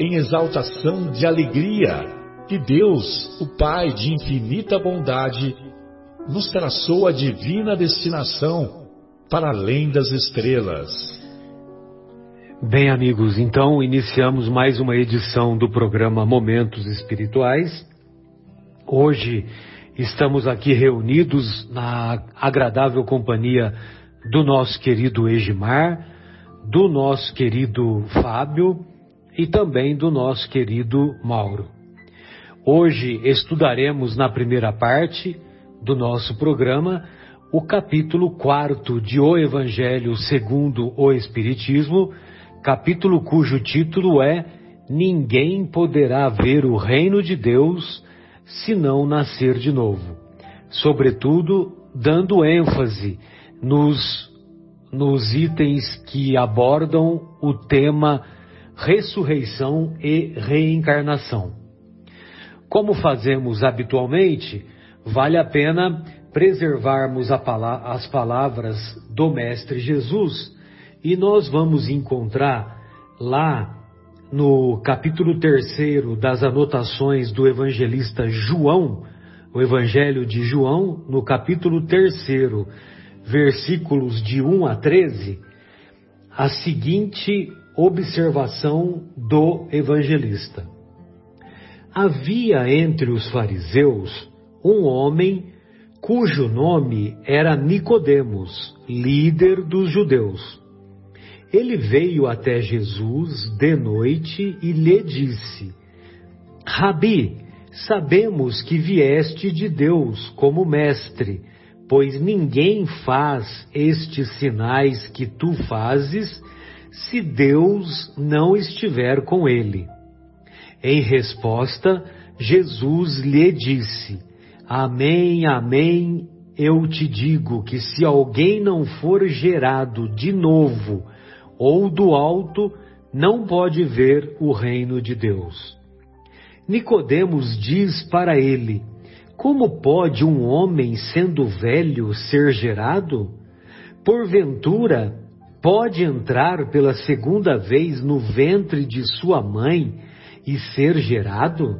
em exaltação de alegria que Deus, o Pai de infinita bondade, nos traçou a divina destinação para além das estrelas. Bem, amigos, então iniciamos mais uma edição do programa Momentos Espirituais. Hoje estamos aqui reunidos na agradável companhia do nosso querido Egimar, do nosso querido Fábio e também do nosso querido Mauro. Hoje estudaremos na primeira parte do nosso programa o capítulo quarto de O Evangelho segundo o Espiritismo, capítulo cujo título é Ninguém poderá ver o reino de Deus se não nascer de novo. Sobretudo, dando ênfase nos, nos itens que abordam o tema ressurreição e reencarnação. Como fazemos habitualmente, vale a pena preservarmos as palavras do Mestre Jesus e nós vamos encontrar lá no capítulo terceiro das anotações do evangelista João, o Evangelho de João, no capítulo terceiro, versículos de 1 a 13, a seguinte observação do evangelista. Havia entre os fariseus um homem cujo nome era Nicodemos, líder dos judeus. Ele veio até Jesus de noite e lhe disse: Rabi, sabemos que vieste de Deus como mestre, pois ninguém faz estes sinais que tu fazes se Deus não estiver com ele. Em resposta, Jesus lhe disse: Amém, amém, eu te digo que se alguém não for gerado de novo ou do alto, não pode ver o reino de Deus. Nicodemos diz para ele: Como pode um homem sendo velho ser gerado? Porventura pode entrar pela segunda vez no ventre de sua mãe e ser gerado?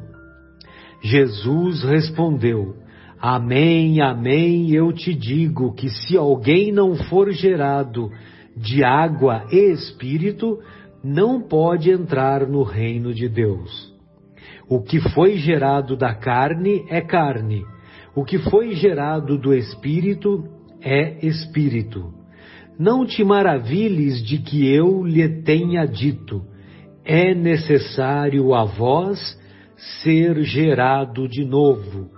Jesus respondeu: Amém, amém, eu te digo que se alguém não for gerado de água e espírito, não pode entrar no reino de Deus. O que foi gerado da carne é carne, o que foi gerado do espírito é espírito. Não te maravilhes de que eu lhe tenha dito, é necessário a vós ser gerado de novo,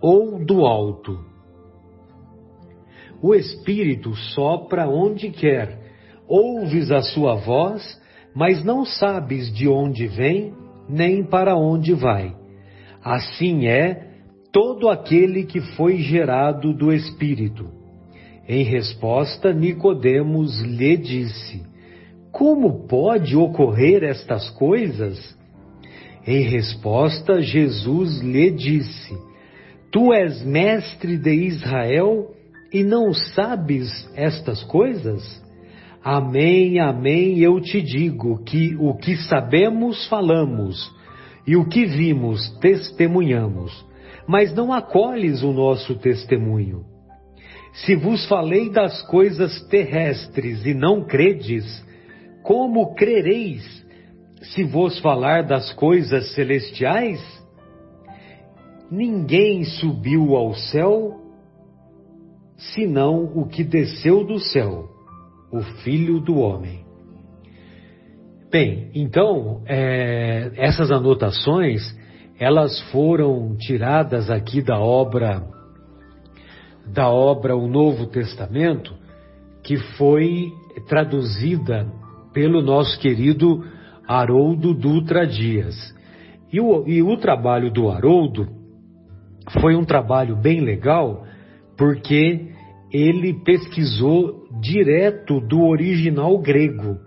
ou do alto. O Espírito sopra onde quer, ouves a sua voz, mas não sabes de onde vem, nem para onde vai. Assim é todo aquele que foi gerado do Espírito. Em resposta, Nicodemos lhe disse: Como pode ocorrer estas coisas? Em resposta, Jesus lhe disse: Tu és mestre de Israel e não sabes estas coisas? Amém, amém, eu te digo que o que sabemos falamos e o que vimos testemunhamos, mas não acolhes o nosso testemunho. Se vos falei das coisas terrestres e não credes, como crereis se vos falar das coisas celestiais? ninguém subiu ao céu senão o que desceu do céu, o Filho do Homem. Bem, então, é, essas anotações, elas foram tiradas aqui da obra, da obra O Novo Testamento, que foi traduzida pelo nosso querido Haroldo Dutra Dias. E o, e o trabalho do Haroldo foi um trabalho bem legal, porque ele pesquisou direto do original grego.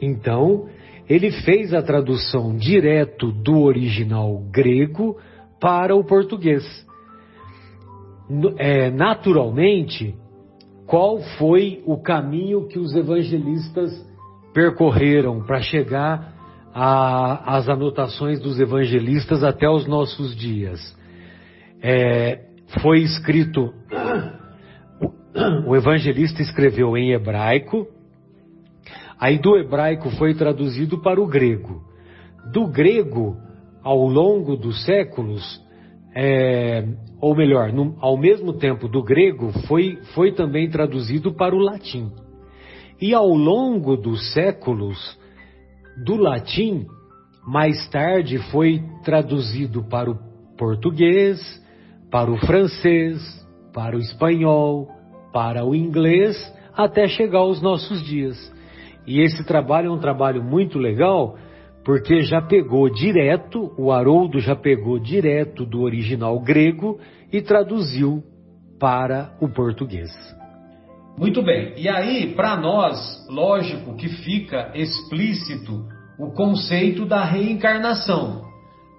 Então, ele fez a tradução direto do original grego para o português. É, naturalmente, qual foi o caminho que os evangelistas percorreram para chegar às anotações dos evangelistas até os nossos dias? É, foi escrito, o evangelista escreveu em hebraico, Aí do hebraico foi traduzido para o grego. Do grego, ao longo dos séculos, é, ou melhor, no, ao mesmo tempo do grego, foi, foi também traduzido para o latim. E ao longo dos séculos, do latim, mais tarde foi traduzido para o português, para o francês, para o espanhol, para o inglês, até chegar aos nossos dias. E esse trabalho é um trabalho muito legal, porque já pegou direto, o Haroldo já pegou direto do original grego e traduziu para o português. Muito bem. E aí, para nós, lógico que fica explícito o conceito da reencarnação.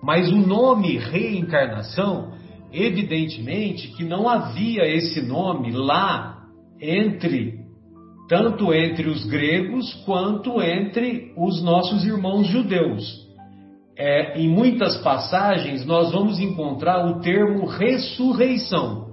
Mas o nome reencarnação, evidentemente que não havia esse nome lá entre tanto entre os gregos quanto entre os nossos irmãos judeus. É, em muitas passagens nós vamos encontrar o termo ressurreição.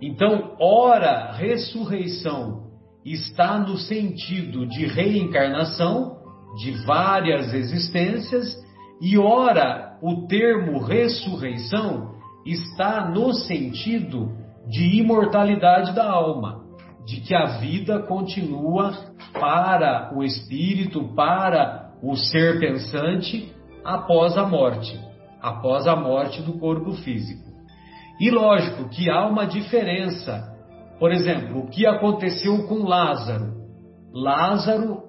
Então, ora, ressurreição está no sentido de reencarnação, de várias existências, e ora, o termo ressurreição está no sentido de imortalidade da alma de que a vida continua para o espírito, para o ser pensante, após a morte, após a morte do corpo físico. E lógico que há uma diferença. Por exemplo, o que aconteceu com Lázaro? Lázaro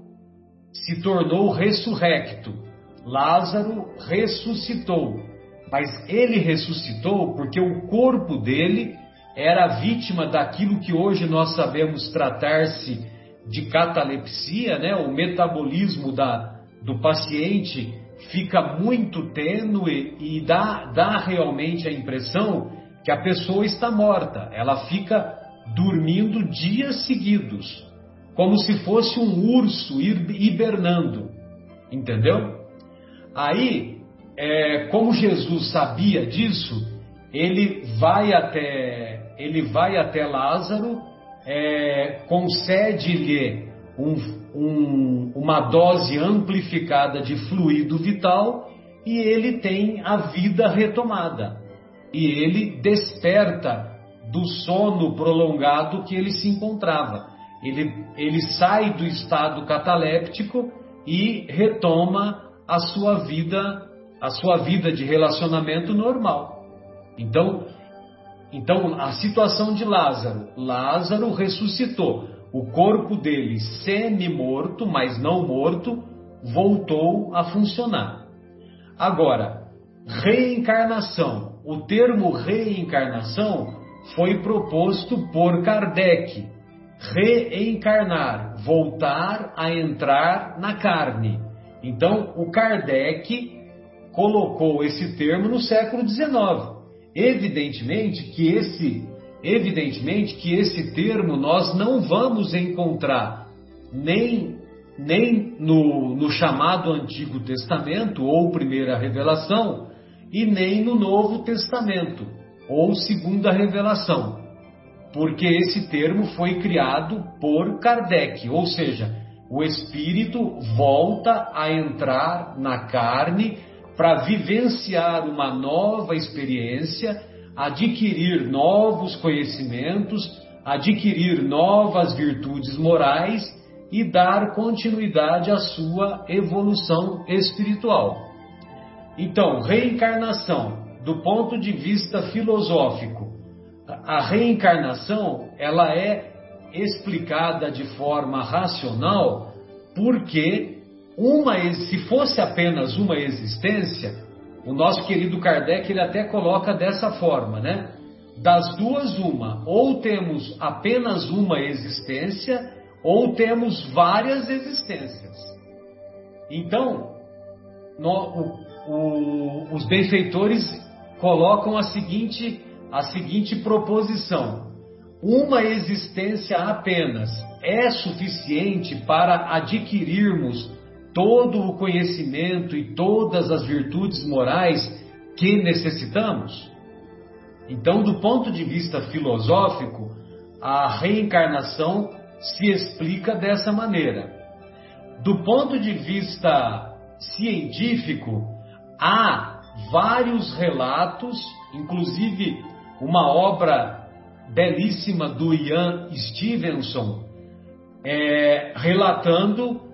se tornou ressurrecto. Lázaro ressuscitou. Mas ele ressuscitou porque o corpo dele era vítima daquilo que hoje nós sabemos tratar-se de catalepsia, né? O metabolismo da, do paciente fica muito tênue e dá, dá realmente a impressão que a pessoa está morta. Ela fica dormindo dias seguidos, como se fosse um urso hibernando, entendeu? Aí, é, como Jesus sabia disso, ele vai até ele vai até Lázaro, é, concede-lhe um, um, uma dose amplificada de fluido vital e ele tem a vida retomada. E ele desperta do sono prolongado que ele se encontrava. Ele, ele sai do estado cataléptico e retoma a sua vida, a sua vida de relacionamento normal. Então, então, a situação de Lázaro: Lázaro ressuscitou. O corpo dele, semi-morto, mas não morto, voltou a funcionar. Agora, reencarnação. O termo reencarnação foi proposto por Kardec. Reencarnar, voltar a entrar na carne. Então, o Kardec colocou esse termo no século XIX. Evidentemente que esse, evidentemente que esse termo nós não vamos encontrar nem, nem no, no chamado Antigo Testamento ou Primeira Revelação e nem no Novo Testamento ou Segunda Revelação, porque esse termo foi criado por Kardec, ou seja, o espírito volta a entrar na carne para vivenciar uma nova experiência, adquirir novos conhecimentos, adquirir novas virtudes morais e dar continuidade à sua evolução espiritual. Então, reencarnação, do ponto de vista filosófico, a reencarnação ela é explicada de forma racional porque uma se fosse apenas uma existência, o nosso querido Kardec ele até coloca dessa forma, né? Das duas uma, ou temos apenas uma existência ou temos várias existências. Então, no, o, o, os benfeitores colocam a seguinte, a seguinte proposição: uma existência apenas é suficiente para adquirirmos todo o conhecimento e todas as virtudes morais que necessitamos? Então, do ponto de vista filosófico, a reencarnação se explica dessa maneira. Do ponto de vista científico, há vários relatos, inclusive uma obra belíssima do Ian Stevenson, é, relatando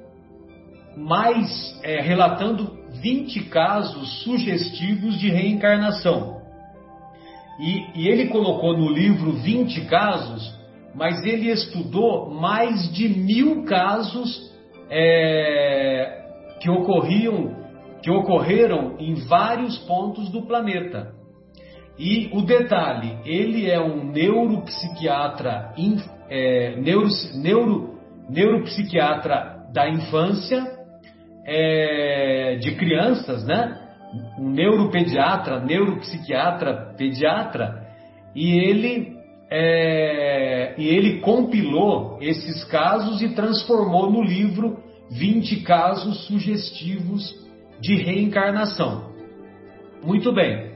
mais, é, relatando 20 casos sugestivos de reencarnação. E, e ele colocou no livro 20 casos mas ele estudou mais de mil casos é, que ocorriam, que ocorreram em vários pontos do planeta. E o detalhe, ele é um neuropsiquiatra, é, neuro, neuro, neuropsiquiatra da infância, é, de crianças, né? Um neuropediatra, neuropsiquiatra, pediatra, e ele é, e ele compilou esses casos e transformou no livro 20 casos sugestivos de reencarnação. Muito bem.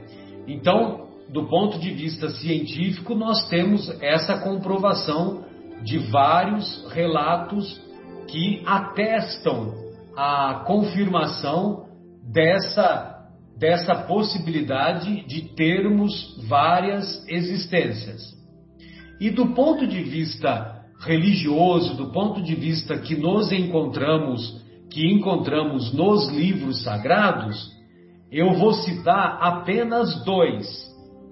Então, do ponto de vista científico, nós temos essa comprovação de vários relatos que atestam a confirmação dessa, dessa possibilidade de termos várias existências. E do ponto de vista religioso, do ponto de vista que nos encontramos, que encontramos nos livros sagrados, eu vou citar apenas dois.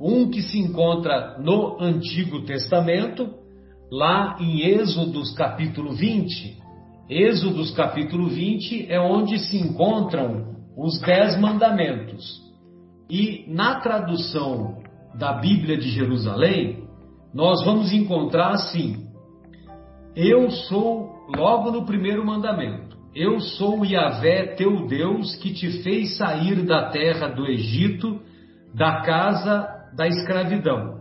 Um que se encontra no Antigo Testamento, lá em Êxodos capítulo 20. Êxodos capítulo 20 é onde se encontram os Dez Mandamentos. E na tradução da Bíblia de Jerusalém, nós vamos encontrar assim: Eu sou, logo no primeiro mandamento, eu sou Yahvé, teu Deus, que te fez sair da terra do Egito, da casa da escravidão.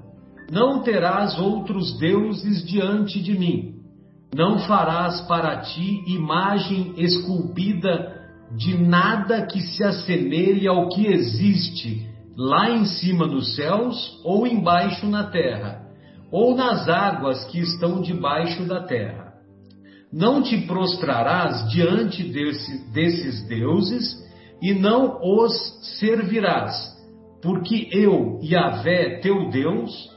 Não terás outros deuses diante de mim. Não farás para ti imagem esculpida de nada que se assemelhe ao que existe lá em cima nos céus ou embaixo na terra ou nas águas que estão debaixo da terra. Não te prostrarás diante desse, desses deuses e não os servirás, porque eu, Yahvé, teu Deus,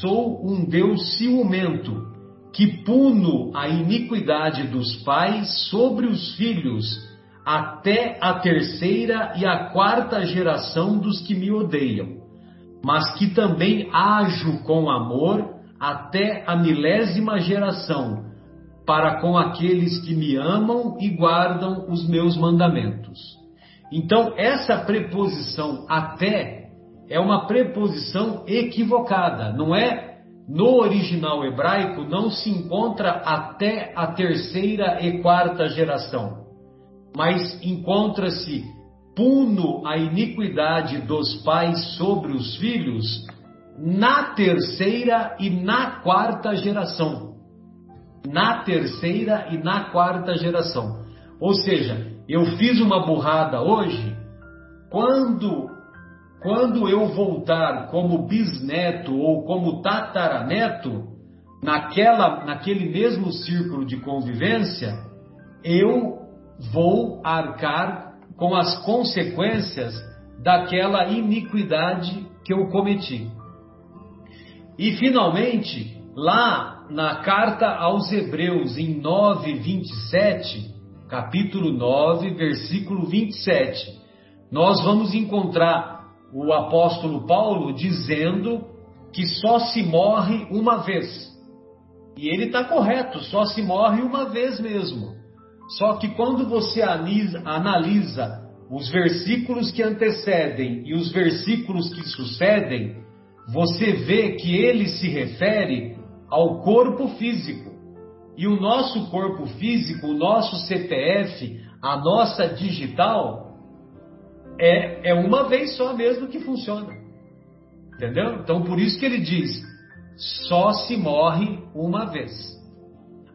sou um Deus ciumento, que puno a iniquidade dos pais sobre os filhos, até a terceira e a quarta geração dos que me odeiam mas que também ajo com amor até a milésima geração, para com aqueles que me amam e guardam os meus mandamentos. Então, essa preposição até é uma preposição equivocada, não é? No original hebraico não se encontra até a terceira e quarta geração, mas encontra-se puno a iniquidade dos pais sobre os filhos na terceira e na quarta geração. Na terceira e na quarta geração. Ou seja, eu fiz uma burrada hoje, quando quando eu voltar como bisneto ou como tataraneto, naquela, naquele mesmo círculo de convivência, eu vou arcar com as consequências daquela iniquidade que eu cometi. E finalmente, lá na carta aos Hebreus, em 9, 27, capítulo 9, versículo 27, nós vamos encontrar o apóstolo Paulo dizendo que só se morre uma vez. E ele está correto, só se morre uma vez mesmo. Só que quando você analisa, os versículos que antecedem e os versículos que sucedem, você vê que ele se refere ao corpo físico. E o nosso corpo físico, o nosso CPF, a nossa digital, é, é uma vez só mesmo que funciona. Entendeu? Então por isso que ele diz: só se morre uma vez.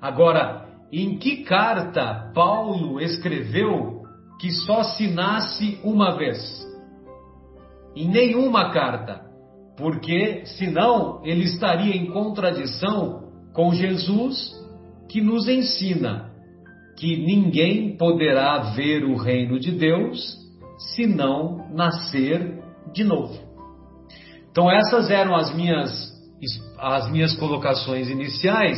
Agora, em que carta Paulo escreveu que só se nasce uma vez? Em nenhuma carta, porque senão ele estaria em contradição com Jesus que nos ensina que ninguém poderá ver o reino de Deus se não nascer de novo. Então essas eram as minhas as minhas colocações iniciais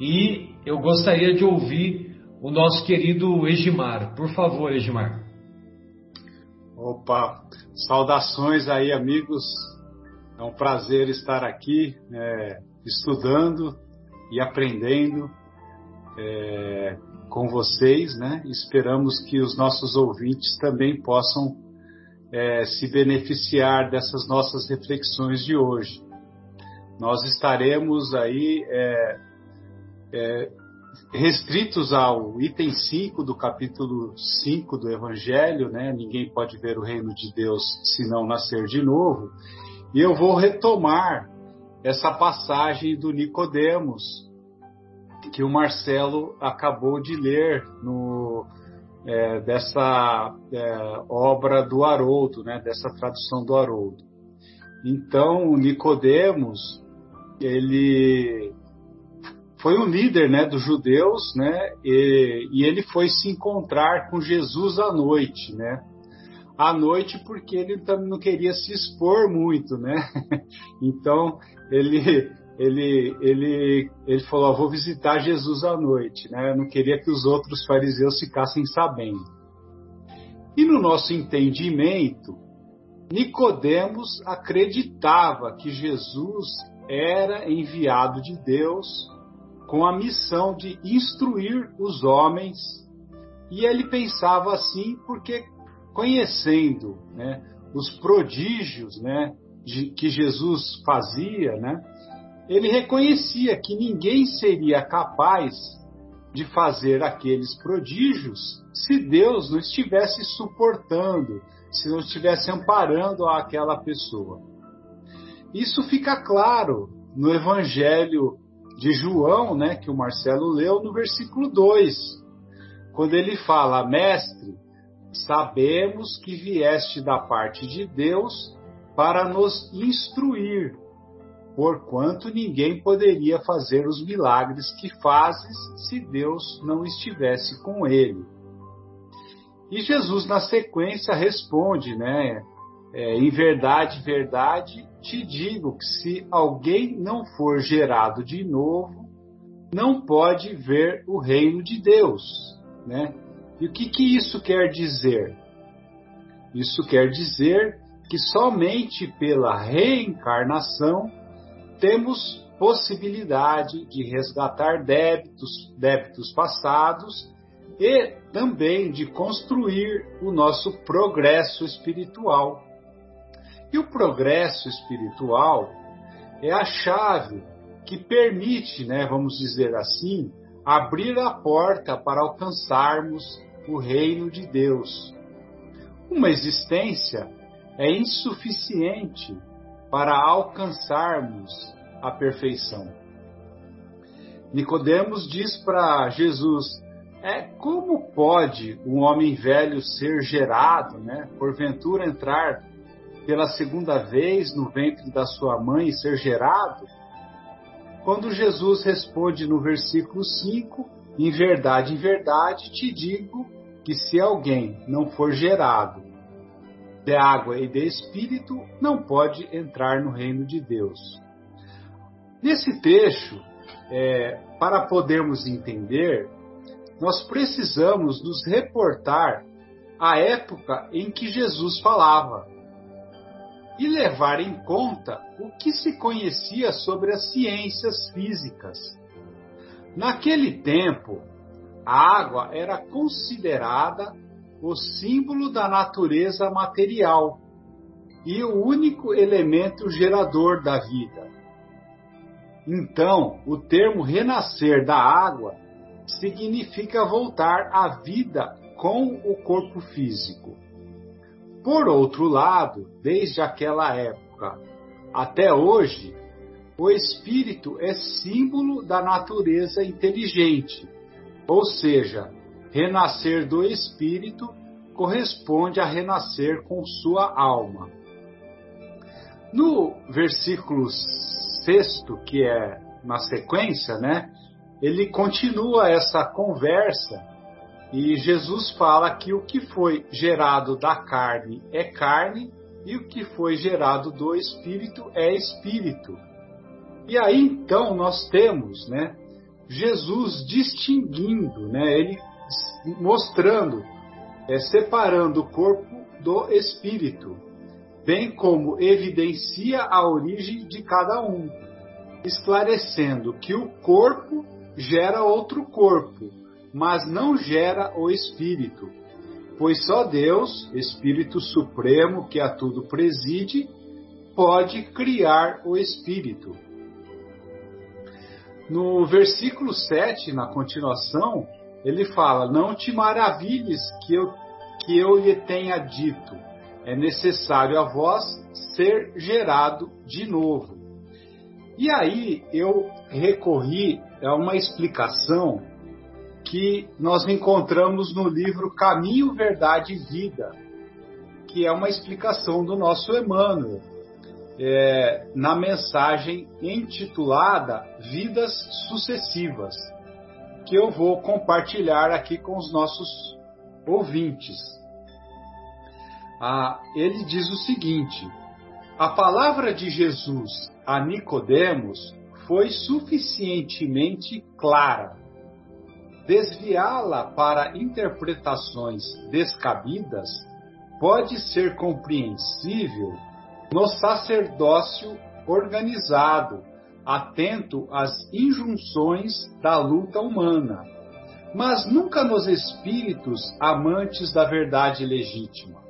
e eu gostaria de ouvir o nosso querido Egimar. Por favor, Egimar. Opa, saudações aí, amigos. É um prazer estar aqui é, estudando e aprendendo é, com vocês, né? Esperamos que os nossos ouvintes também possam é, se beneficiar dessas nossas reflexões de hoje. Nós estaremos aí é, é, restritos ao item 5 do capítulo 5 do Evangelho, né? Ninguém pode ver o reino de Deus se não nascer de novo. E eu vou retomar essa passagem do Nicodemos, que o Marcelo acabou de ler no, é, dessa é, obra do Haroldo, né, dessa tradução do Haroldo. Então, Nicodemos, ele foi um líder né, dos judeus, né, e, e, ele foi se encontrar com Jesus à noite, né? À noite porque ele também não queria se expor muito, né? Então ele ele, ele, ele falou: Vou visitar Jesus à noite, né? Eu não queria que os outros fariseus ficassem sabendo. E no nosso entendimento, Nicodemos acreditava que Jesus era enviado de Deus com a missão de instruir os homens, e ele pensava assim porque conhecendo né, os prodígios né, de, que Jesus fazia, né, ele reconhecia que ninguém seria capaz de fazer aqueles prodígios se Deus não estivesse suportando, se não estivesse amparando aquela pessoa. Isso fica claro no Evangelho de João, né, que o Marcelo leu no versículo 2, quando ele fala: Mestre, sabemos que vieste da parte de Deus para nos instruir porquanto ninguém poderia fazer os milagres que fazes se Deus não estivesse com ele. E Jesus, na sequência, responde, né? É, em verdade, verdade, te digo que se alguém não for gerado de novo, não pode ver o reino de Deus, né? E o que, que isso quer dizer? Isso quer dizer que somente pela reencarnação temos possibilidade de resgatar débitos, débitos passados e também de construir o nosso progresso espiritual. E o progresso espiritual é a chave que permite, né, vamos dizer assim, abrir a porta para alcançarmos o reino de Deus. Uma existência é insuficiente para alcançarmos a perfeição. Nicodemos diz para Jesus: é como pode um homem velho ser gerado, né? Porventura entrar pela segunda vez no ventre da sua mãe e ser gerado? Quando Jesus responde no versículo 5, em verdade, em verdade te digo que se alguém não for gerado de água e de espírito, não pode entrar no reino de Deus. Nesse trecho, é, para podermos entender, nós precisamos nos reportar à época em que Jesus falava e levar em conta o que se conhecia sobre as ciências físicas. Naquele tempo, a água era considerada o símbolo da natureza material e o único elemento gerador da vida. Então, o termo renascer da água significa voltar à vida com o corpo físico. Por outro lado, desde aquela época até hoje, o espírito é símbolo da natureza inteligente, ou seja, renascer do espírito corresponde a renascer com sua alma. No versículo sexto, que é na sequência, né, ele continua essa conversa e Jesus fala que o que foi gerado da carne é carne e o que foi gerado do espírito é espírito. E aí então nós temos, né, Jesus distinguindo, né, ele mostrando, é, separando o corpo do espírito, bem como evidencia a origem de cada um, esclarecendo que o corpo gera outro corpo, mas não gera o espírito, pois só Deus, Espírito Supremo que a tudo preside, pode criar o espírito. No versículo 7, na continuação, ele fala: Não te maravilhes que eu, que eu lhe tenha dito, é necessário a vós ser gerado de novo. E aí eu recorri a uma explicação que nós encontramos no livro Caminho, Verdade e Vida, que é uma explicação do nosso Emmanuel é, na mensagem intitulada Vidas Sucessivas, que eu vou compartilhar aqui com os nossos ouvintes. Ah, ele diz o seguinte: a palavra de Jesus a Nicodemos foi suficientemente clara. Desviá-la para interpretações descabidas pode ser compreensível no sacerdócio organizado, atento às injunções da luta humana, mas nunca nos espíritos amantes da verdade legítima.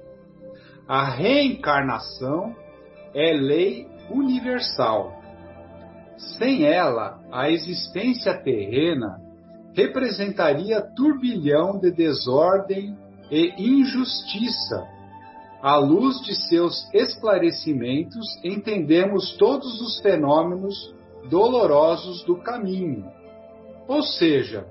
A reencarnação é lei universal. Sem ela, a existência terrena representaria turbilhão de desordem e injustiça à luz de seus esclarecimentos, entendemos todos os fenômenos dolorosos do caminho. Ou seja,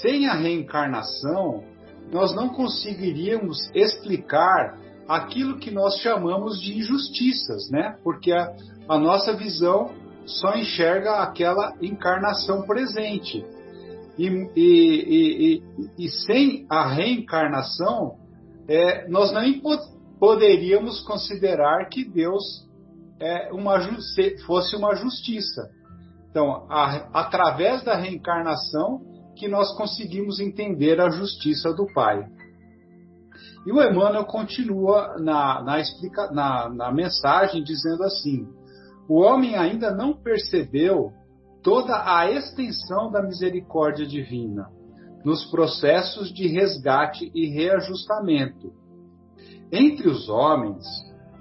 sem a reencarnação, nós não conseguiríamos explicar aquilo que nós chamamos de injustiças, né? Porque a, a nossa visão só enxerga aquela encarnação presente. E, e, e, e sem a reencarnação, é, nós não poderíamos considerar que Deus é uma, fosse uma justiça. Então, a, através da reencarnação, que nós conseguimos entender a justiça do Pai. E o Emmanuel continua na, na, explica, na, na mensagem dizendo assim: o homem ainda não percebeu toda a extensão da misericórdia divina nos processos de resgate e reajustamento entre os homens,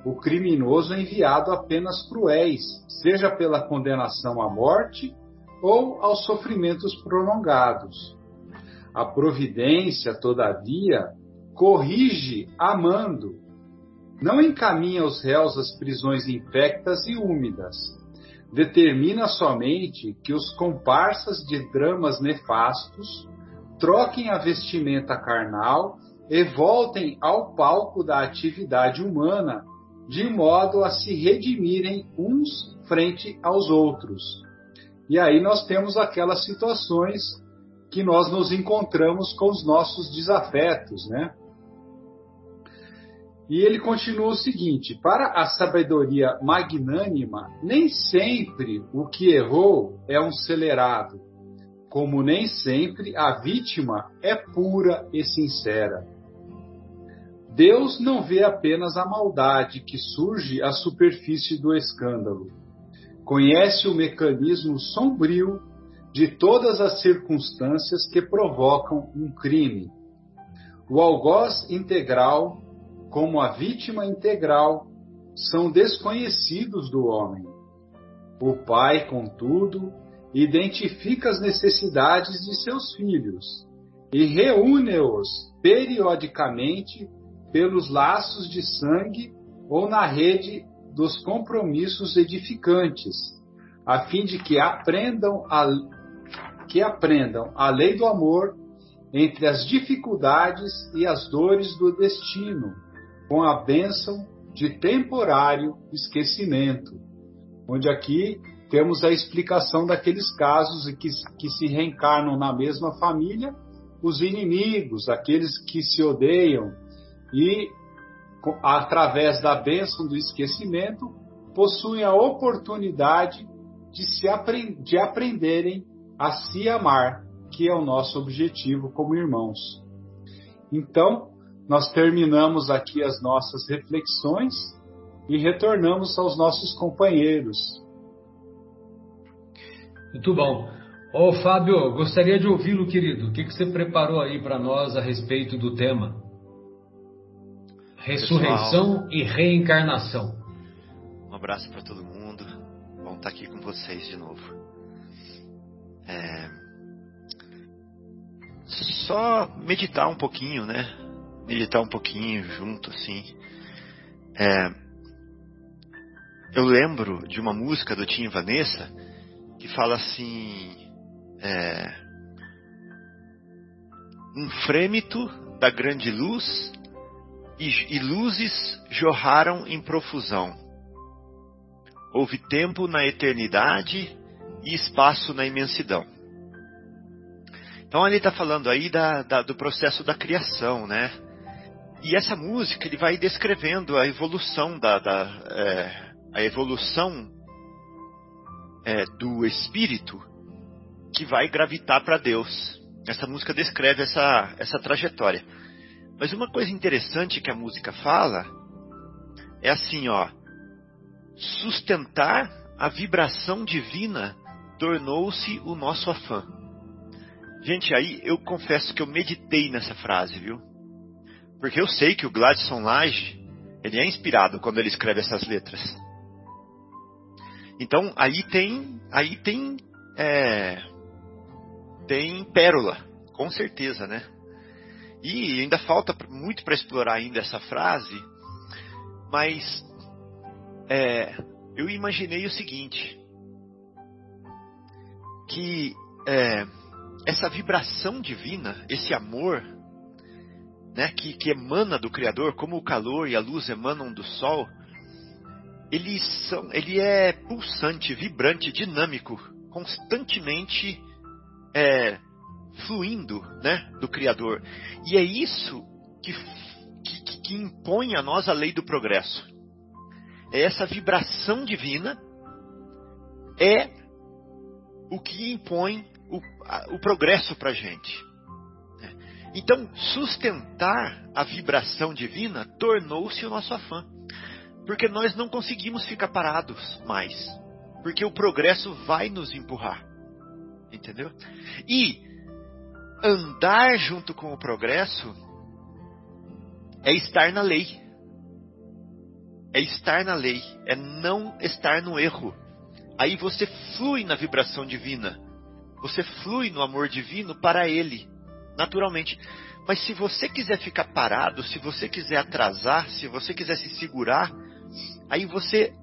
o criminoso é enviado a penas cruéis, seja pela condenação à morte ou aos sofrimentos prolongados. A providência, todavia, corrige amando, não encaminha os réus às prisões infectas e úmidas. Determina somente que os comparsas de dramas nefastos troquem a vestimenta carnal e voltem ao palco da atividade humana, de modo a se redimirem uns frente aos outros. E aí nós temos aquelas situações que nós nos encontramos com os nossos desafetos, né? E ele continua o seguinte: para a sabedoria magnânima, nem sempre o que errou é um celerado, como nem sempre a vítima é pura e sincera. Deus não vê apenas a maldade que surge à superfície do escândalo. Conhece o mecanismo sombrio de todas as circunstâncias que provocam um crime. O algoz integral, como a vítima integral, são desconhecidos do homem. O pai, contudo, identifica as necessidades de seus filhos e reúne-os periodicamente pelos laços de sangue ou na rede dos compromissos edificantes, a fim de que aprendam a, que aprendam a lei do amor entre as dificuldades e as dores do destino, com a bênção de temporário esquecimento, onde aqui temos a explicação daqueles casos que, que se reencarnam na mesma família, os inimigos, aqueles que se odeiam, e, através da bênção do esquecimento, possuem a oportunidade de, se apre de aprenderem a se amar, que é o nosso objetivo como irmãos. Então, nós terminamos aqui as nossas reflexões e retornamos aos nossos companheiros. Muito bom. Ô Fábio, gostaria de ouvi-lo, querido. O que, que você preparou aí para nós a respeito do tema? Ressurreição Pessoal, e reencarnação. Um abraço para todo mundo. Bom estar aqui com vocês de novo. É... Só meditar um pouquinho, né? Meditar um pouquinho junto, assim. É... Eu lembro de uma música do Tim Vanessa que fala assim: é, um frêmito da grande luz e, e luzes jorraram em profusão. Houve tempo na eternidade e espaço na imensidão. Então ele está falando aí da, da, do processo da criação, né? E essa música ele vai descrevendo a evolução da, da é, a evolução é, do espírito que vai gravitar para Deus. Essa música descreve essa, essa trajetória. Mas uma coisa interessante que a música fala é assim, ó: sustentar a vibração divina tornou-se o nosso afã. Gente, aí eu confesso que eu meditei nessa frase, viu? Porque eu sei que o Gladson Lage, ele é inspirado quando ele escreve essas letras. Então aí tem, aí tem, é, tem pérola, com certeza, né? E ainda falta muito para explorar ainda essa frase, mas é, eu imaginei o seguinte, que é, essa vibração divina, esse amor, né, que, que emana do Criador, como o calor e a luz emanam do Sol, ele, são, ele é pulsante, vibrante, dinâmico, constantemente é, fluindo né, do Criador. E é isso que, que, que impõe a nós a lei do progresso. É essa vibração divina é o que impõe o, o progresso para a gente. Então, sustentar a vibração divina tornou-se o nosso afã. Porque nós não conseguimos ficar parados mais. Porque o progresso vai nos empurrar. Entendeu? E andar junto com o progresso é estar na lei. É estar na lei. É não estar no erro. Aí você flui na vibração divina. Você flui no amor divino para Ele, naturalmente. Mas se você quiser ficar parado, se você quiser atrasar, se você quiser se segurar, aí você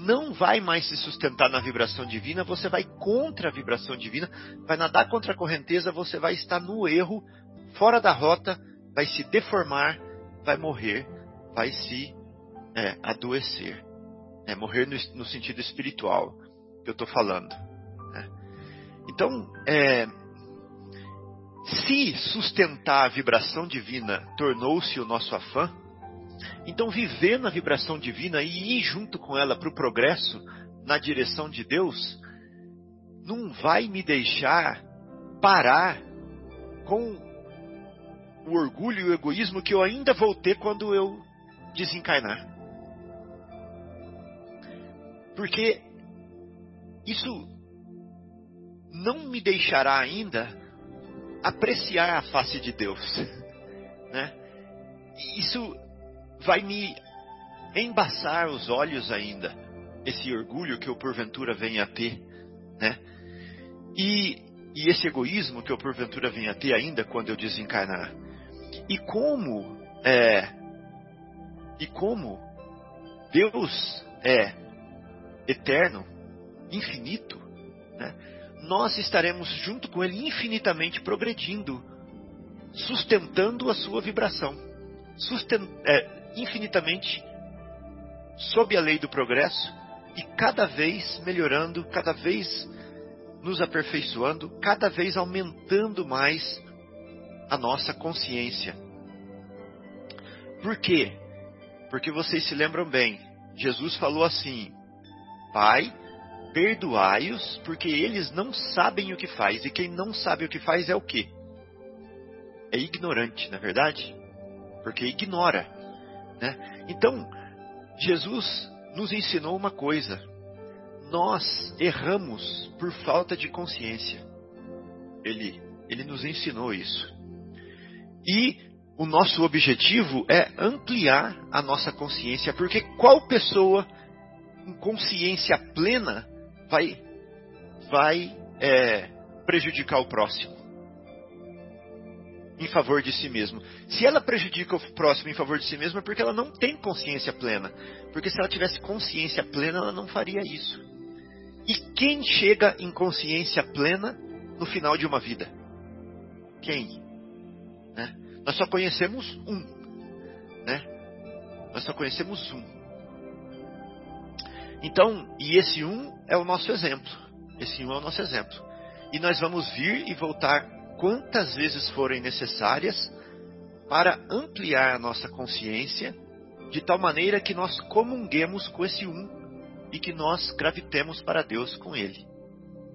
não vai mais se sustentar na vibração divina, você vai contra a vibração divina, vai nadar contra a correnteza, você vai estar no erro, fora da rota, vai se deformar, vai morrer, vai se é, adoecer. É, morrer no, no, sentido espiritual que eu estou falando. Né? Então, é, se sustentar a vibração divina tornou-se o nosso afã, Então, viver na vibração divina e ir junto com ela para o progresso na direção de Deus não vai me deixar parar com o orgulho e o egoísmo que eu ainda vou ter quando eu desencarnar. Porque isso não me deixará ainda apreciar a face de Deus. Né? Isso vai me embaçar os olhos ainda, esse orgulho que eu porventura venha a ter. Né? E, e esse egoísmo que eu porventura venha a ter ainda quando eu desencarnar. E como é, e como Deus é eterno, infinito, né, nós estaremos junto com Ele infinitamente progredindo, sustentando a sua vibração, sustent, é, infinitamente sob a lei do progresso e cada vez melhorando, cada vez nos aperfeiçoando, cada vez aumentando mais a nossa consciência. Por quê? Porque vocês se lembram bem, Jesus falou assim: Pai, perdoai-os, porque eles não sabem o que faz, e quem não sabe o que faz é o quê? É ignorante, na é verdade? Porque ignora. Né? Então, Jesus nos ensinou uma coisa: nós erramos por falta de consciência. Ele, ele nos ensinou isso. E o nosso objetivo é ampliar a nossa consciência, porque qual pessoa com consciência plena vai, vai é, prejudicar o próximo em favor de si mesmo. Se ela prejudica o próximo em favor de si mesma, é porque ela não tem consciência plena. Porque se ela tivesse consciência plena, ela não faria isso. E quem chega em consciência plena no final de uma vida? Quem? Né? Nós só conhecemos um. Né? Nós só conhecemos um. Então, e esse um é o nosso exemplo. Esse um é o nosso exemplo. E nós vamos vir e voltar quantas vezes forem necessárias para ampliar a nossa consciência de tal maneira que nós comunguemos com esse um e que nós gravitemos para Deus com ele.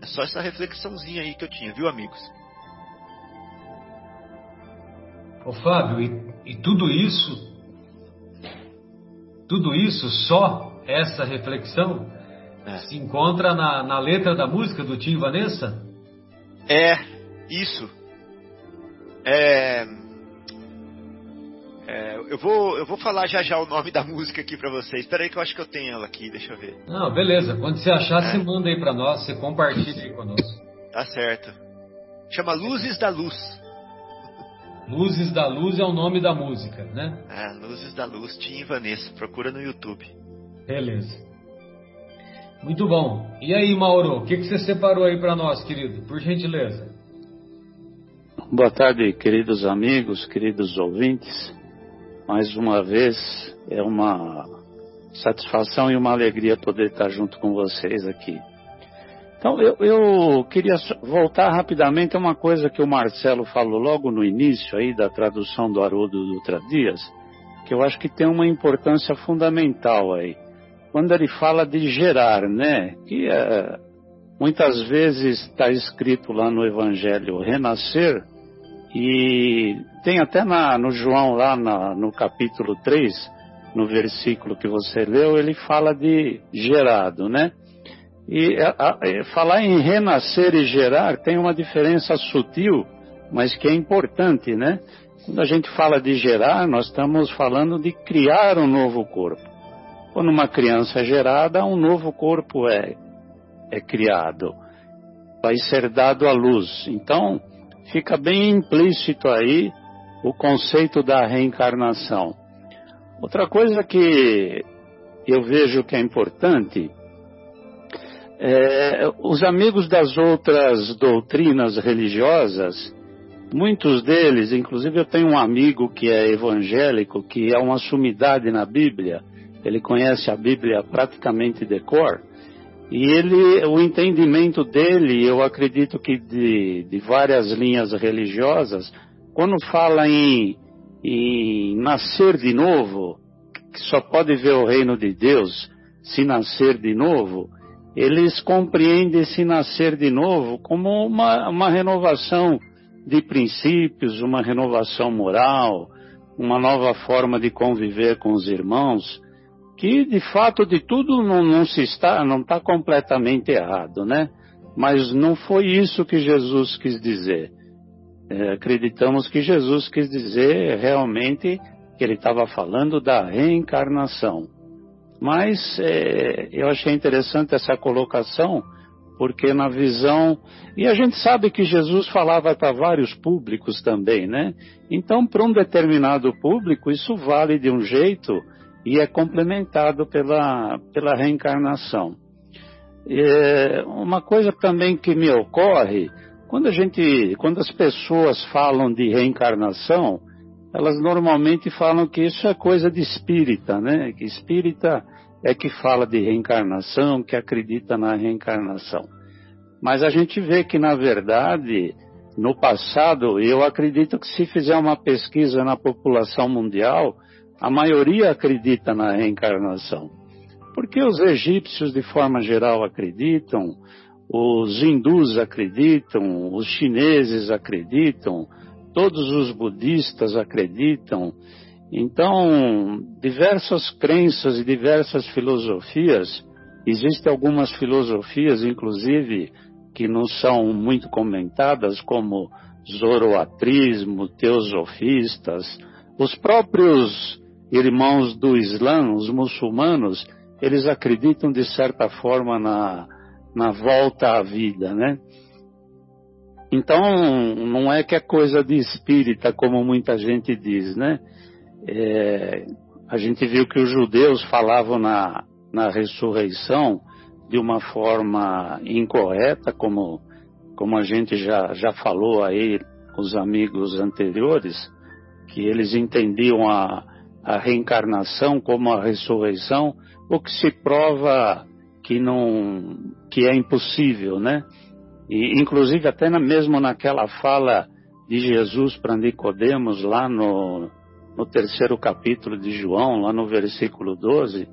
É só essa reflexãozinha aí que eu tinha, viu, amigos? Ô Fábio, e, e tudo isso, tudo isso, só essa reflexão, é. se encontra na, na letra da música do Tim Vanessa? É, isso. É, é, eu, vou, eu vou falar já já o nome da música aqui para vocês. Espera aí que eu acho que eu tenho ela aqui, deixa eu ver. Não, beleza. Quando você achar, é. você manda aí para nós, você compartilha aí conosco. Tá certo. Chama Luzes da Luz. Luzes da Luz é o nome da música, né? É, Luzes da Luz, Tim e Vanessa. Procura no YouTube. Beleza. Muito bom. E aí, Mauro, o que, que você separou aí para nós, querido? Por gentileza. Boa tarde, queridos amigos, queridos ouvintes. Mais uma vez é uma satisfação e uma alegria poder estar junto com vocês aqui. Então, eu, eu, queria voltar rapidamente a uma coisa que o Marcelo falou logo no início aí da tradução do Haroldo Dutra Dias, que eu acho que tem uma importância fundamental aí. Quando ele fala de gerar, né? Que é, muitas vezes está escrito lá no Evangelho renascer, e tem até na, no João, lá na, no capítulo 3, no versículo que você leu, ele fala de gerado, né? E a, a, falar em renascer e gerar tem uma diferença sutil, mas que é importante, né? Quando a gente fala de gerar, nós estamos falando de criar um novo corpo. Quando uma criança é gerada, um novo corpo é, é criado. Vai ser dado à luz. Então, fica bem implícito aí o conceito da reencarnação. Outra coisa que eu vejo que é importante é, os amigos das outras doutrinas religiosas, muitos deles, inclusive eu tenho um amigo que é evangélico, que é uma sumidade na Bíblia, ele conhece a Bíblia praticamente de cor, e ele, o entendimento dele, eu acredito que de, de várias linhas religiosas, quando fala em, em nascer de novo, que só pode ver o reino de Deus se nascer de novo, eles compreendem esse nascer de novo como uma, uma renovação de princípios, uma renovação moral, uma nova forma de conviver com os irmãos, que de fato de tudo não, não se está, não está completamente errado, né? Mas não foi isso que Jesus quis dizer. É, acreditamos que Jesus quis dizer realmente que ele estava falando da reencarnação. Mas é, eu achei interessante essa colocação, porque na visão. E a gente sabe que Jesus falava para vários públicos também, né? Então, para um determinado público, isso vale de um jeito e é complementado pela, pela reencarnação. É, uma coisa também que me ocorre, quando a gente, quando as pessoas falam de reencarnação, elas normalmente falam que isso é coisa de espírita, né? Que espírita é que fala de reencarnação, que acredita na reencarnação. Mas a gente vê que, na verdade, no passado, eu acredito que se fizer uma pesquisa na população mundial, a maioria acredita na reencarnação. Porque os egípcios, de forma geral, acreditam, os hindus acreditam, os chineses acreditam, todos os budistas acreditam. Então, diversas crenças e diversas filosofias, existem algumas filosofias, inclusive, que não são muito comentadas, como zoroatrismo, teosofistas, os próprios irmãos do Islã, os muçulmanos, eles acreditam de certa forma na, na volta à vida, né? Então, não é que é coisa de espírita, como muita gente diz, né? É, a gente viu que os judeus falavam na, na ressurreição de uma forma incorreta, como, como a gente já, já falou aí com os amigos anteriores, que eles entendiam a, a reencarnação como a ressurreição, o que se prova que não que é impossível, né? E inclusive até na, mesmo naquela fala de Jesus para Nicodemos lá no, no terceiro capítulo de João, lá no versículo 12,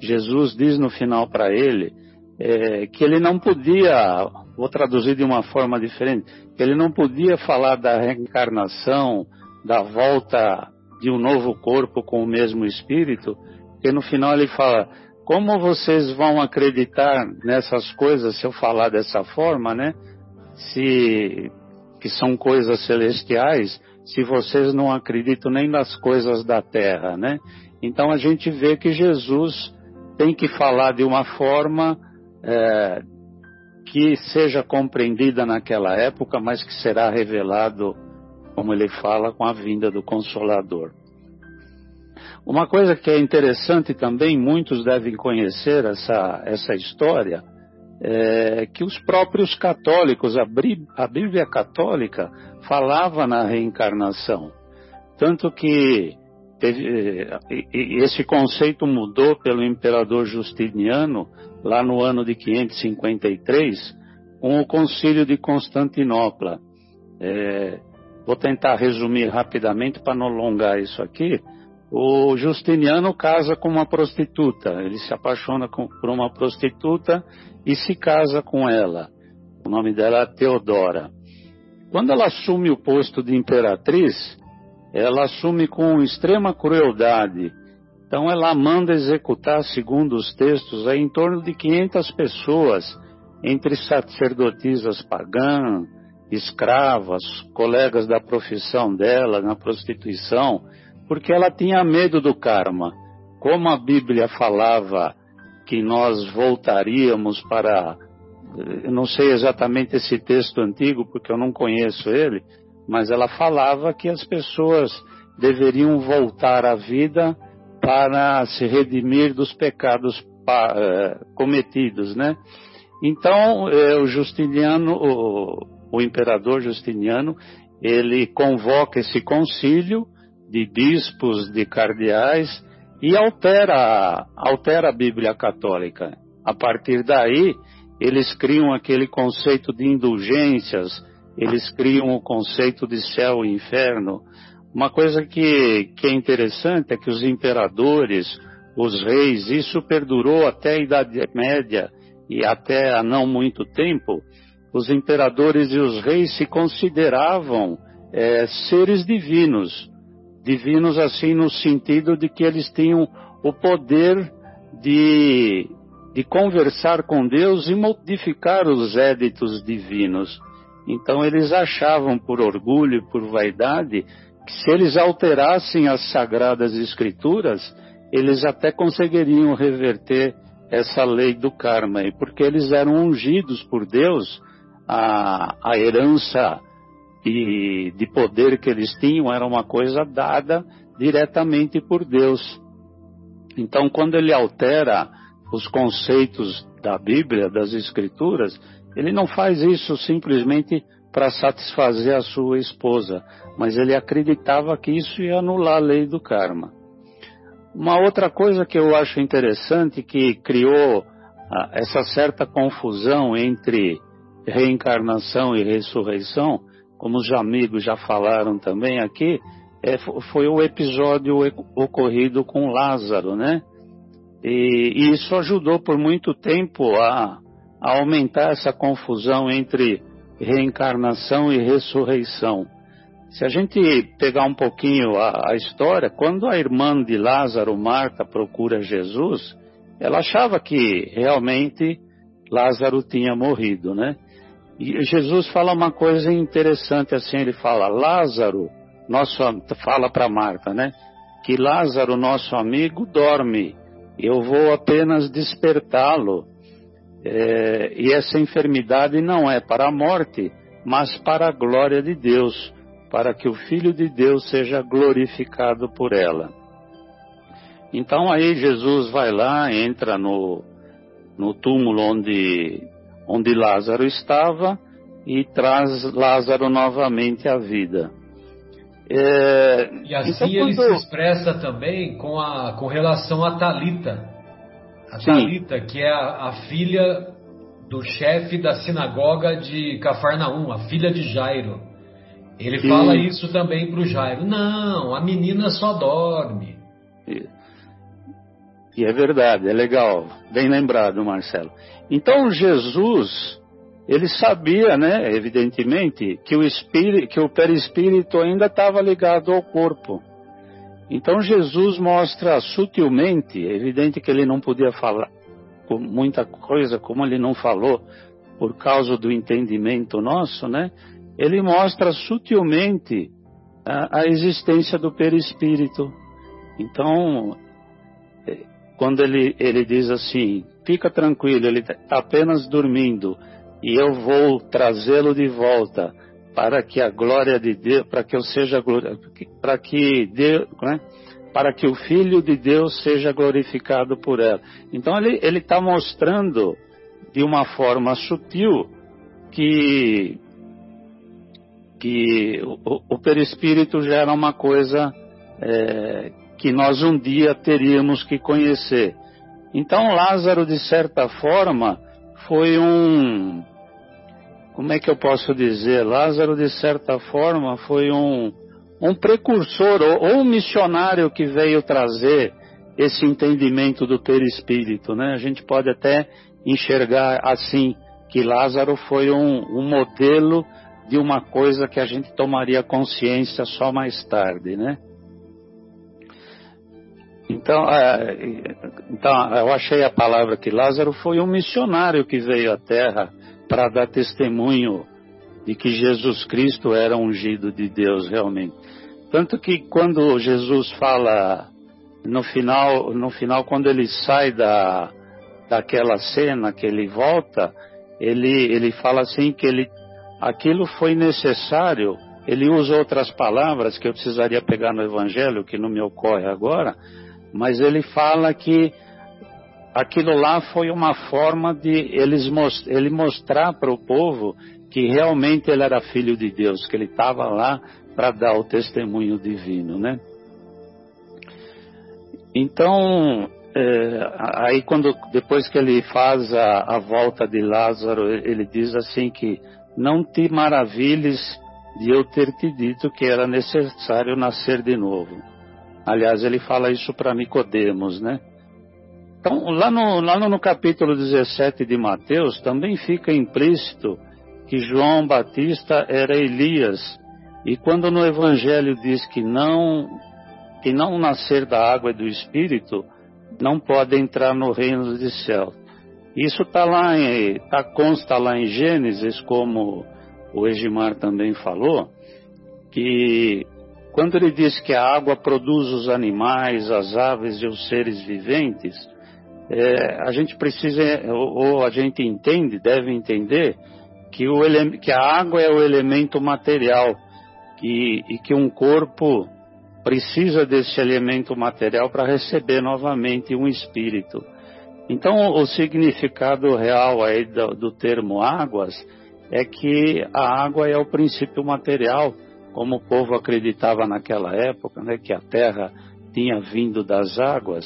Jesus diz no final para ele é, que ele não podia, vou traduzir de uma forma diferente, que ele não podia falar da reencarnação, da volta de um novo corpo com o mesmo espírito, porque no final ele fala: como vocês vão acreditar nessas coisas se eu falar dessa forma, né? Se que são coisas celestiais, se vocês não acreditam nem nas coisas da terra, né? Então a gente vê que Jesus tem que falar de uma forma é, que seja compreendida naquela época, mas que será revelado como ele fala, com a vinda do Consolador. Uma coisa que é interessante também, muitos devem conhecer essa, essa história, é que os próprios católicos, a, a Bíblia católica, falava na reencarnação. Tanto que teve, esse conceito mudou pelo imperador Justiniano, lá no ano de 553, com o concílio de Constantinopla. É, Vou tentar resumir rapidamente para não alongar isso aqui. O Justiniano casa com uma prostituta. Ele se apaixona por uma prostituta e se casa com ela. O nome dela é Teodora. Quando ela assume o posto de imperatriz, ela assume com extrema crueldade. Então ela manda executar, segundo os textos, em torno de 500 pessoas, entre sacerdotisas pagãs, escravas, colegas da profissão dela na prostituição, porque ela tinha medo do karma. Como a Bíblia falava que nós voltaríamos para. Eu não sei exatamente esse texto antigo, porque eu não conheço ele, mas ela falava que as pessoas deveriam voltar à vida para se redimir dos pecados eh, cometidos, né? Então, eh, o Justiniano, o imperador Justiniano, ele convoca esse concílio de bispos, de cardeais e altera, altera a Bíblia católica. A partir daí, eles criam aquele conceito de indulgências, eles criam o conceito de céu e inferno. Uma coisa que, que é interessante é que os imperadores, os reis, isso perdurou até a Idade Média e até há não muito tempo, os imperadores e os reis se consideravam é, seres divinos. Divinos, assim, no sentido de que eles tinham o poder de, de conversar com Deus e modificar os éditos divinos. Então, eles achavam, por orgulho e por vaidade, que se eles alterassem as sagradas escrituras, eles até conseguiriam reverter essa lei do karma, porque eles eram ungidos por Deus, a, a herança de, de poder que eles tinham era uma coisa dada diretamente por Deus. Então, quando ele altera os conceitos da Bíblia, das Escrituras, ele não faz isso simplesmente para satisfazer a sua esposa, mas ele acreditava que isso ia anular a lei do karma. Uma outra coisa que eu acho interessante que criou ah, essa certa confusão entre reencarnação e ressurreição, como os amigos já falaram também aqui, é, foi o episódio ocorrido com Lázaro, né? E, e isso ajudou por muito tempo a, a aumentar essa confusão entre reencarnação e ressurreição. Se a gente pegar um pouquinho a, a, história, quando a irmã de Lázaro, Marta, procura Jesus, ela achava que realmente Lázaro tinha morrido, né? E Jesus fala uma coisa interessante assim, ele fala, Lázaro, nosso, fala para Marta, né? Que Lázaro, nosso amigo, dorme. Eu vou apenas despertá-lo. É, e essa enfermidade não é para a morte, mas para a glória de Deus para que o Filho de Deus seja glorificado por ela. Então aí Jesus vai lá, entra no, no túmulo onde, onde Lázaro estava e traz Lázaro novamente à vida. É, e assim então, ele quando... se expressa também com, a, com relação a Talita. A Sim. Talita, que é a, a filha do chefe da sinagoga de Cafarnaum, a filha de Jairo. Ele e... fala isso também para o Jairo. Não, a menina só dorme. E... e é verdade, é legal. Bem lembrado, Marcelo. Então Jesus, ele sabia, né, evidentemente, que o, espírito, que o perispírito ainda estava ligado ao corpo. Então Jesus mostra sutilmente, é evidente que ele não podia falar muita coisa como ele não falou por causa do entendimento nosso, né? ele mostra sutilmente a, a existência do perispírito. Então, quando ele, ele diz assim, fica tranquilo, ele está apenas dormindo e eu vou trazê-lo de volta para que a glória de Deus, para que eu seja para que Deus, né? para que o Filho de Deus seja glorificado por ela. Então ele está mostrando de uma forma sutil que que o, o perispírito já era uma coisa é, que nós um dia teríamos que conhecer. Então Lázaro, de certa forma, foi um. Como é que eu posso dizer? Lázaro, de certa forma, foi um, um precursor ou, ou um missionário que veio trazer esse entendimento do perispírito, né? A gente pode até enxergar assim que Lázaro foi um, um modelo de uma coisa que a gente tomaria consciência só mais tarde, né? Então, é, então, eu achei a palavra que Lázaro foi um missionário que veio à Terra para dar testemunho de que Jesus Cristo era ungido de Deus realmente. Tanto que quando Jesus fala no final, no final quando ele sai da, daquela cena que ele volta, ele, ele fala assim que ele aquilo foi necessário. Ele usa outras palavras que eu precisaria pegar no Evangelho, que não me ocorre agora, mas ele fala que aquilo lá foi uma forma de eles, ele mostrar para o povo que realmente ele era filho de Deus, que ele estava lá para dar o testemunho divino, né? Então, é, aí quando depois que ele faz a, a volta de Lázaro, ele diz assim que não te maravilhes de eu ter te dito que era necessário nascer de novo. Aliás, ele fala isso para Nicodemos, né? Então, lá no, lá no capítulo 17 de Mateus, também fica implícito que João Batista era Elias. E quando no Evangelho diz que não, que não nascer da água e do Espírito, não pode entrar no reino dos céus. Isso está lá em, tá, consta lá em Gênesis, como o Egimar também falou, que quando ele diz que a água produz os animais, as aves e os seres viventes, é, a gente precisa, ou, ou, a gente entende, deve entender, que, o que a água é o elemento material que, e que um corpo precisa desse elemento material para receber novamente um espírito. Então, o significado real aí do, do termo águas é que a água é o princípio material, como o povo acreditava naquela época, né, que a terra tinha vindo das águas.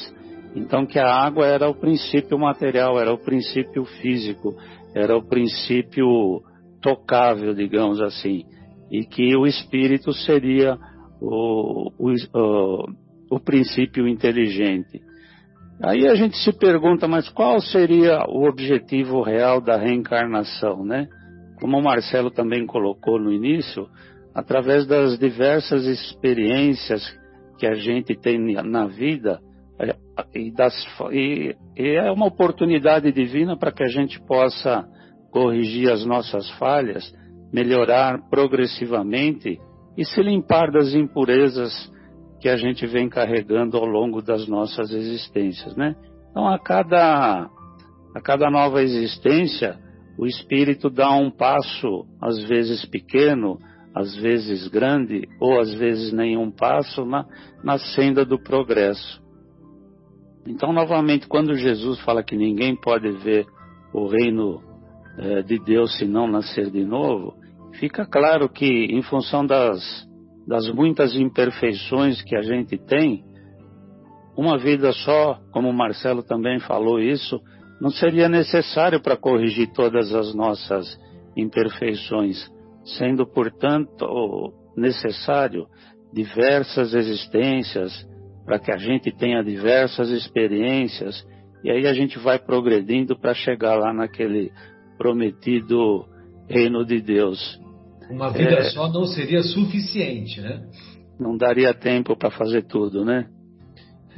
Então, que a água era o princípio material, era o princípio físico, era o princípio tocável, digamos assim, e que o espírito seria o, o, o, princípio inteligente. Aí a gente se pergunta, mas qual seria o objetivo real da reencarnação, né? Como o Marcelo também colocou no início, através das diversas experiências que a gente tem na vida, é, e, das, e, e é uma oportunidade divina para que a gente possa corrigir as nossas falhas, melhorar progressivamente e se limpar das impurezas que a gente vem carregando ao longo das nossas existências, né? Então, a cada, a cada nova existência, o espírito dá um passo, às vezes pequeno, às vezes grande, ou às vezes nenhum passo na, na senda do progresso. Então, novamente, quando Jesus fala que ninguém pode ver o reino é, de Deus se não nascer de novo, fica claro que, em função das, das muitas imperfeições que a gente tem, uma vida só, como o Marcelo também falou isso, não seria necessário para corrigir todas as nossas imperfeições, sendo, portanto, necessário diversas existências, para que a gente tenha diversas experiências e aí a gente vai progredindo para chegar lá naquele prometido reino de Deus. Uma vida é, só não seria suficiente, né? Não daria tempo para fazer tudo, né?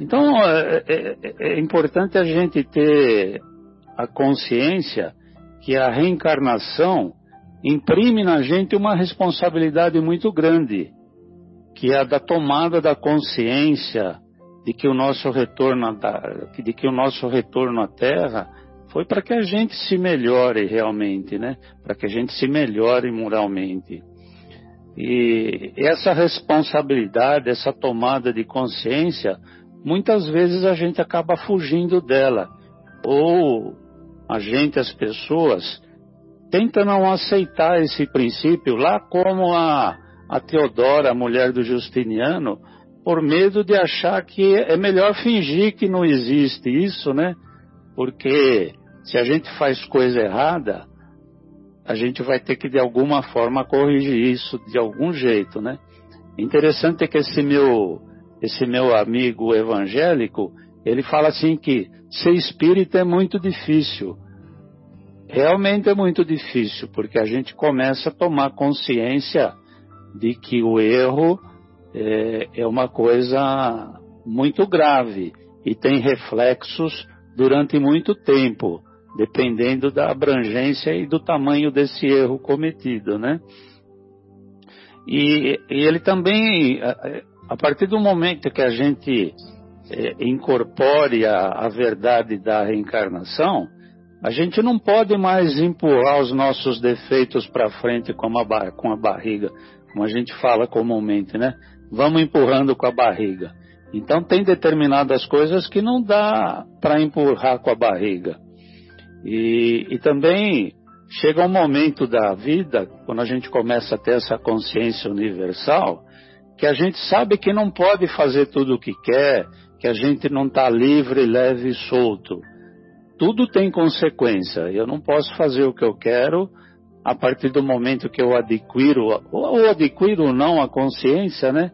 Então é, é, é importante a gente ter a consciência que a reencarnação imprime na gente uma responsabilidade muito grande que é a da tomada da consciência de que o nosso retorno, de que o nosso retorno à Terra foi para que a gente se melhore realmente, né? Para que a gente se melhore moralmente. E essa responsabilidade, essa tomada de consciência, muitas vezes a gente acaba fugindo dela. Ou a gente, as pessoas, tenta não aceitar esse princípio, lá como a, a Teodora, a mulher do Justiniano, por medo de achar que é melhor fingir que não existe isso, né? Porque se a gente faz coisa errada, a gente vai ter que de alguma forma corrigir isso de algum jeito, né? Interessante é que esse meu esse meu amigo evangélico, ele fala assim que ser espírita é muito difícil. Realmente é muito difícil, porque a gente começa a tomar consciência de que o erro é, é uma coisa muito grave e tem reflexos durante muito tempo, dependendo da abrangência e do tamanho desse erro cometido, né? E, e ele também, a, partir do momento que a gente é, incorpore a, a verdade da reencarnação, a gente não pode mais empurrar os nossos defeitos para frente com a, com a barriga como a gente fala comumente, né? Vamos empurrando com a barriga. Então tem determinadas coisas que não dá para empurrar com a barriga. E, e também chega um momento da vida, quando a gente começa a ter essa consciência universal, que a gente sabe que não pode fazer tudo o que quer, que a gente não está livre, leve e solto. Tudo tem consequência. Eu não posso fazer o que eu quero a partir do momento que eu adquiro, ou adquiro ou não a consciência, né?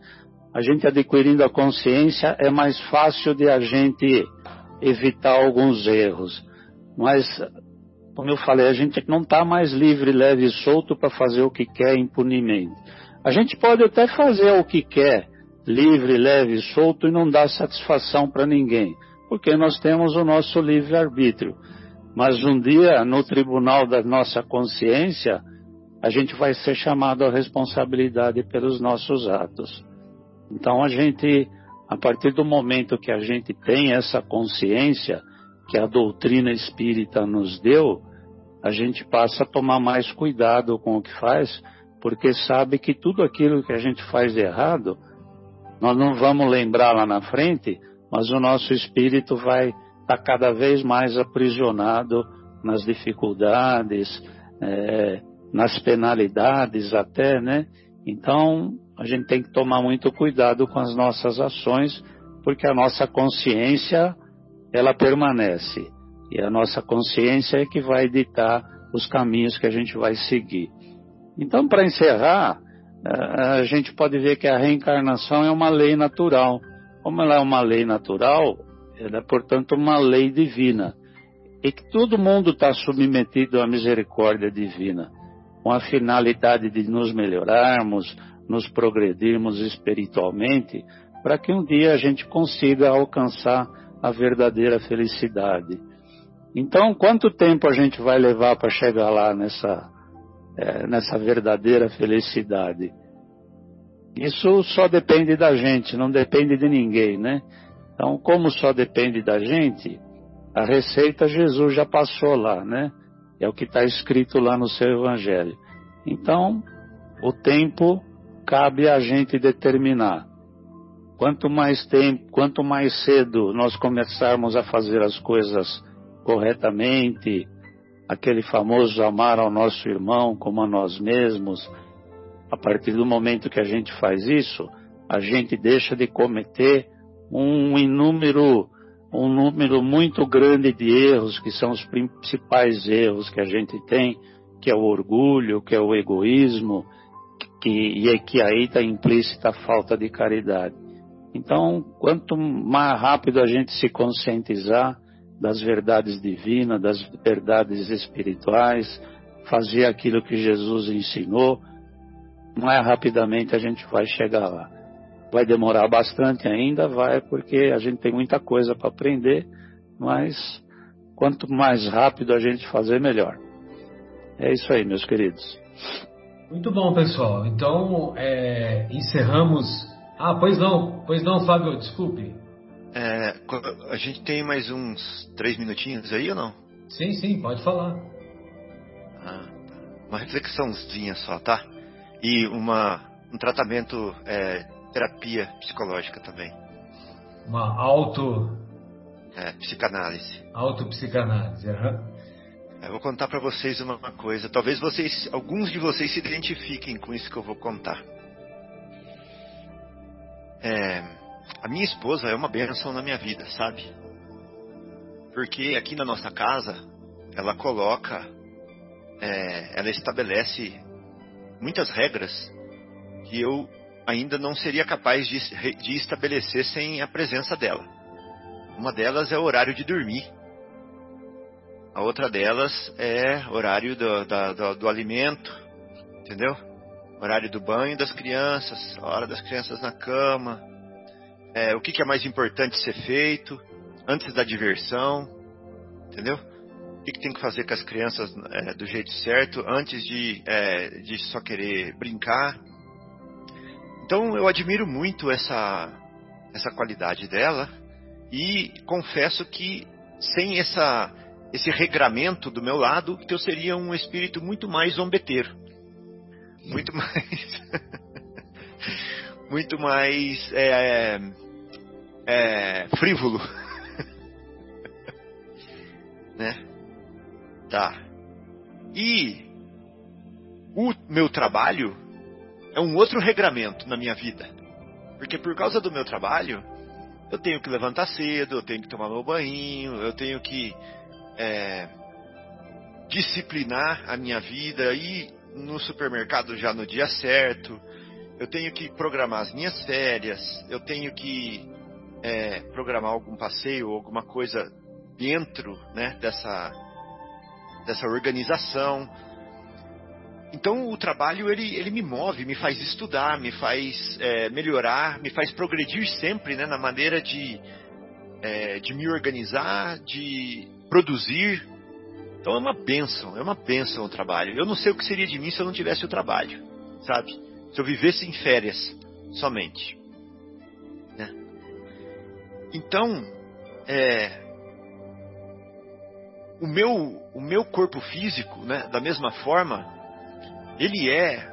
A gente adquirindo a consciência é mais fácil de a gente evitar alguns erros. Mas, como eu falei, a gente não está mais livre, leve e solto para fazer o que quer impunemente. A gente pode até fazer o que quer, livre, leve e solto, e não dar satisfação para ninguém, porque nós temos o nosso livre-arbítrio. Mas um dia, no tribunal da nossa consciência, a gente vai ser chamado à responsabilidade pelos nossos atos. Então a gente, a partir do momento que a gente tem essa consciência que a doutrina espírita nos deu, a gente passa a tomar mais cuidado com o que faz, porque sabe que tudo aquilo que a gente faz de errado, nós não vamos lembrar lá na frente, mas o nosso espírito vai estar tá cada vez mais aprisionado nas dificuldades, é, nas penalidades até, né? Então, a gente tem que tomar muito cuidado com as nossas ações, porque a nossa consciência, ela permanece. E a nossa consciência é que vai ditar os caminhos que a gente vai seguir. Então, para encerrar, a gente pode ver que a reencarnação é uma lei natural. Como ela é uma lei natural, ela é, portanto, uma lei divina. E que todo mundo está submetido à misericórdia divina com a finalidade de nos melhorarmos, nos progredirmos espiritualmente, para que um dia a gente consiga alcançar a verdadeira felicidade. Então, quanto tempo a gente vai levar para chegar lá nessa, é, nessa verdadeira felicidade? Isso só depende da gente, não depende de ninguém, né? Então, como só depende da gente, a receita Jesus já passou lá, né? É o que está escrito lá no seu Evangelho. Então, o tempo cabe a gente determinar. Quanto mais tempo, quanto mais cedo nós começarmos a fazer as coisas corretamente, aquele famoso amar ao nosso irmão como a nós mesmos, a partir do momento que a gente faz isso, a gente deixa de cometer um inúmero um número muito grande de erros, que são os principais erros que a gente tem, que é o orgulho, que é o egoísmo, que, e é que aí está implícita a falta de caridade. Então, quanto mais rápido a gente se conscientizar das verdades divinas, das verdades espirituais, fazer aquilo que Jesus ensinou, mais rapidamente a gente vai chegar lá. Vai demorar bastante ainda, vai, porque a gente tem muita coisa para aprender, mas quanto mais rápido a gente fazer, melhor. É isso aí, meus queridos. Muito bom, pessoal. Então, é, encerramos. Ah, pois não, pois não, Fábio, desculpe. É, a gente tem mais uns três minutinhos aí ou não? Sim, sim, pode falar. Ah, uma reflexãozinha só, tá? E uma, um tratamento é, terapia psicológica também. Uma auto. É, psicanálise. Autopsicanálise, uhum. Eu vou contar para vocês uma coisa. Talvez vocês, alguns de vocês se identifiquem com isso que eu vou contar. É, a minha esposa é uma bênção na minha vida, sabe? Porque aqui na nossa casa, ela coloca, é, ela estabelece muitas regras que eu ainda não seria capaz de, de estabelecer sem a presença dela. Uma delas é o horário de dormir. A outra delas é horário do, do, do alimento, entendeu? Horário do banho das crianças, a hora das crianças na cama, é, o que, que, é mais importante ser feito antes da diversão, entendeu? O que, que tem que fazer com as crianças é, do jeito certo antes de, é, de só querer brincar. Então eu admiro muito essa, essa qualidade dela e confesso que sem essa esse regramento do meu lado, eu seria um espírito muito mais zombeteiro. Muito mais. muito mais. É, é, frívolo. né? E o meu trabalho é um outro regramento na minha vida. Porque por causa do meu trabalho, eu tenho que levantar cedo, eu tenho que tomar meu banho, eu tenho que é, disciplinar a minha vida, ir no supermercado já no dia certo, eu tenho que programar as minhas férias, eu tenho que é, programar algum passeio alguma coisa dentro né, dessa, dessa organização. Então o trabalho ele, ele me move, me faz estudar, me faz é, melhorar, me faz progredir sempre né, na maneira de, é, de me organizar, de produzir. Então é uma benção, é uma benção o trabalho. Eu não sei o que seria de mim se eu não tivesse o trabalho, sabe? Se eu vivesse em férias somente. Né? Então, é, o meu, o meu corpo físico, né, da mesma forma, ele é,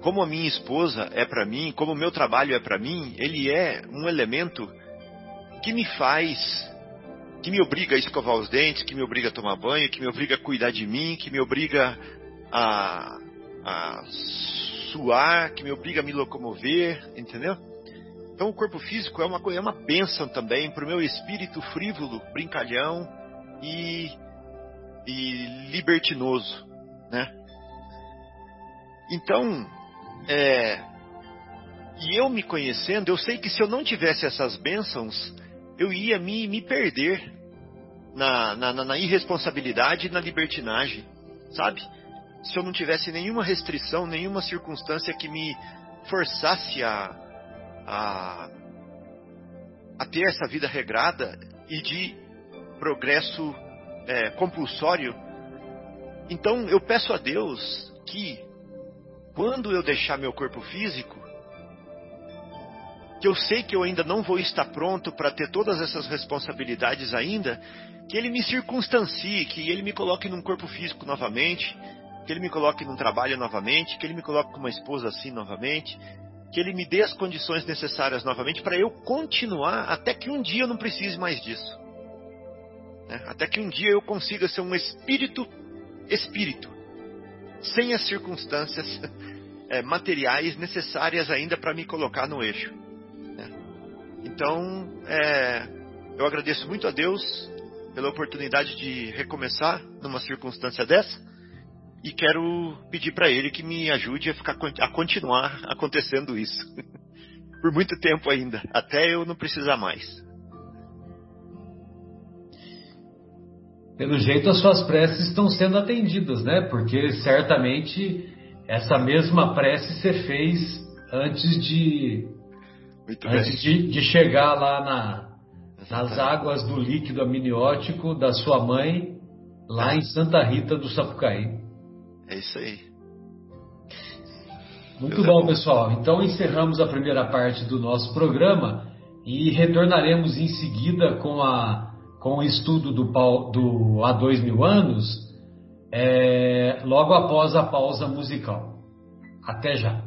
como a minha esposa é para mim, como o meu trabalho é para mim, ele é um elemento que me faz, que me obriga a escovar os dentes, que me obriga a tomar banho, que me obriga a cuidar de mim, que me obriga a, a suar, que me obriga a me locomover, entendeu? Então o corpo físico é uma, é uma bênção também para o meu espírito frívolo, brincalhão e e libertinoso, né? Então, é, e eu me conhecendo, eu sei que se eu não tivesse essas bênçãos, eu ia me, me perder na, na, na irresponsabilidade e na libertinagem, sabe? Se eu não tivesse nenhuma restrição, nenhuma circunstância que me forçasse a, a, a ter essa vida regrada e de progresso é, compulsório. Então eu peço a Deus que, quando eu deixar meu corpo físico, que eu sei que eu ainda não vou estar pronto para ter todas essas responsabilidades ainda, que Ele me circunstancie, que Ele me coloque num corpo físico novamente, que Ele me coloque num trabalho novamente, que Ele me coloque com uma esposa assim novamente, que Ele me dê as condições necessárias novamente para eu continuar até que um dia eu não precise mais disso. Né? Até que um dia eu consiga ser um espírito, espírito, sem as circunstâncias é, materiais necessárias ainda para me colocar no eixo. Né? Então, é, eu agradeço muito a Deus pela oportunidade de recomeçar numa circunstância dessa e quero pedir para Ele que me ajude a, ficar, a continuar acontecendo isso por muito tempo ainda, até eu não precisar mais. Pelo jeito, as suas preces estão sendo atendidas, né? Porque certamente essa mesma prece você fez antes de antes de, de, chegar lá na, nas águas do líquido amniótico da sua mãe, lá em Santa Rita do Sapucaí. É isso aí. Muito bom, pessoal. Então encerramos a primeira parte do nosso programa e retornaremos em seguida com a com o estudo do, do há dois mil anos, é, logo após a pausa musical. Até já!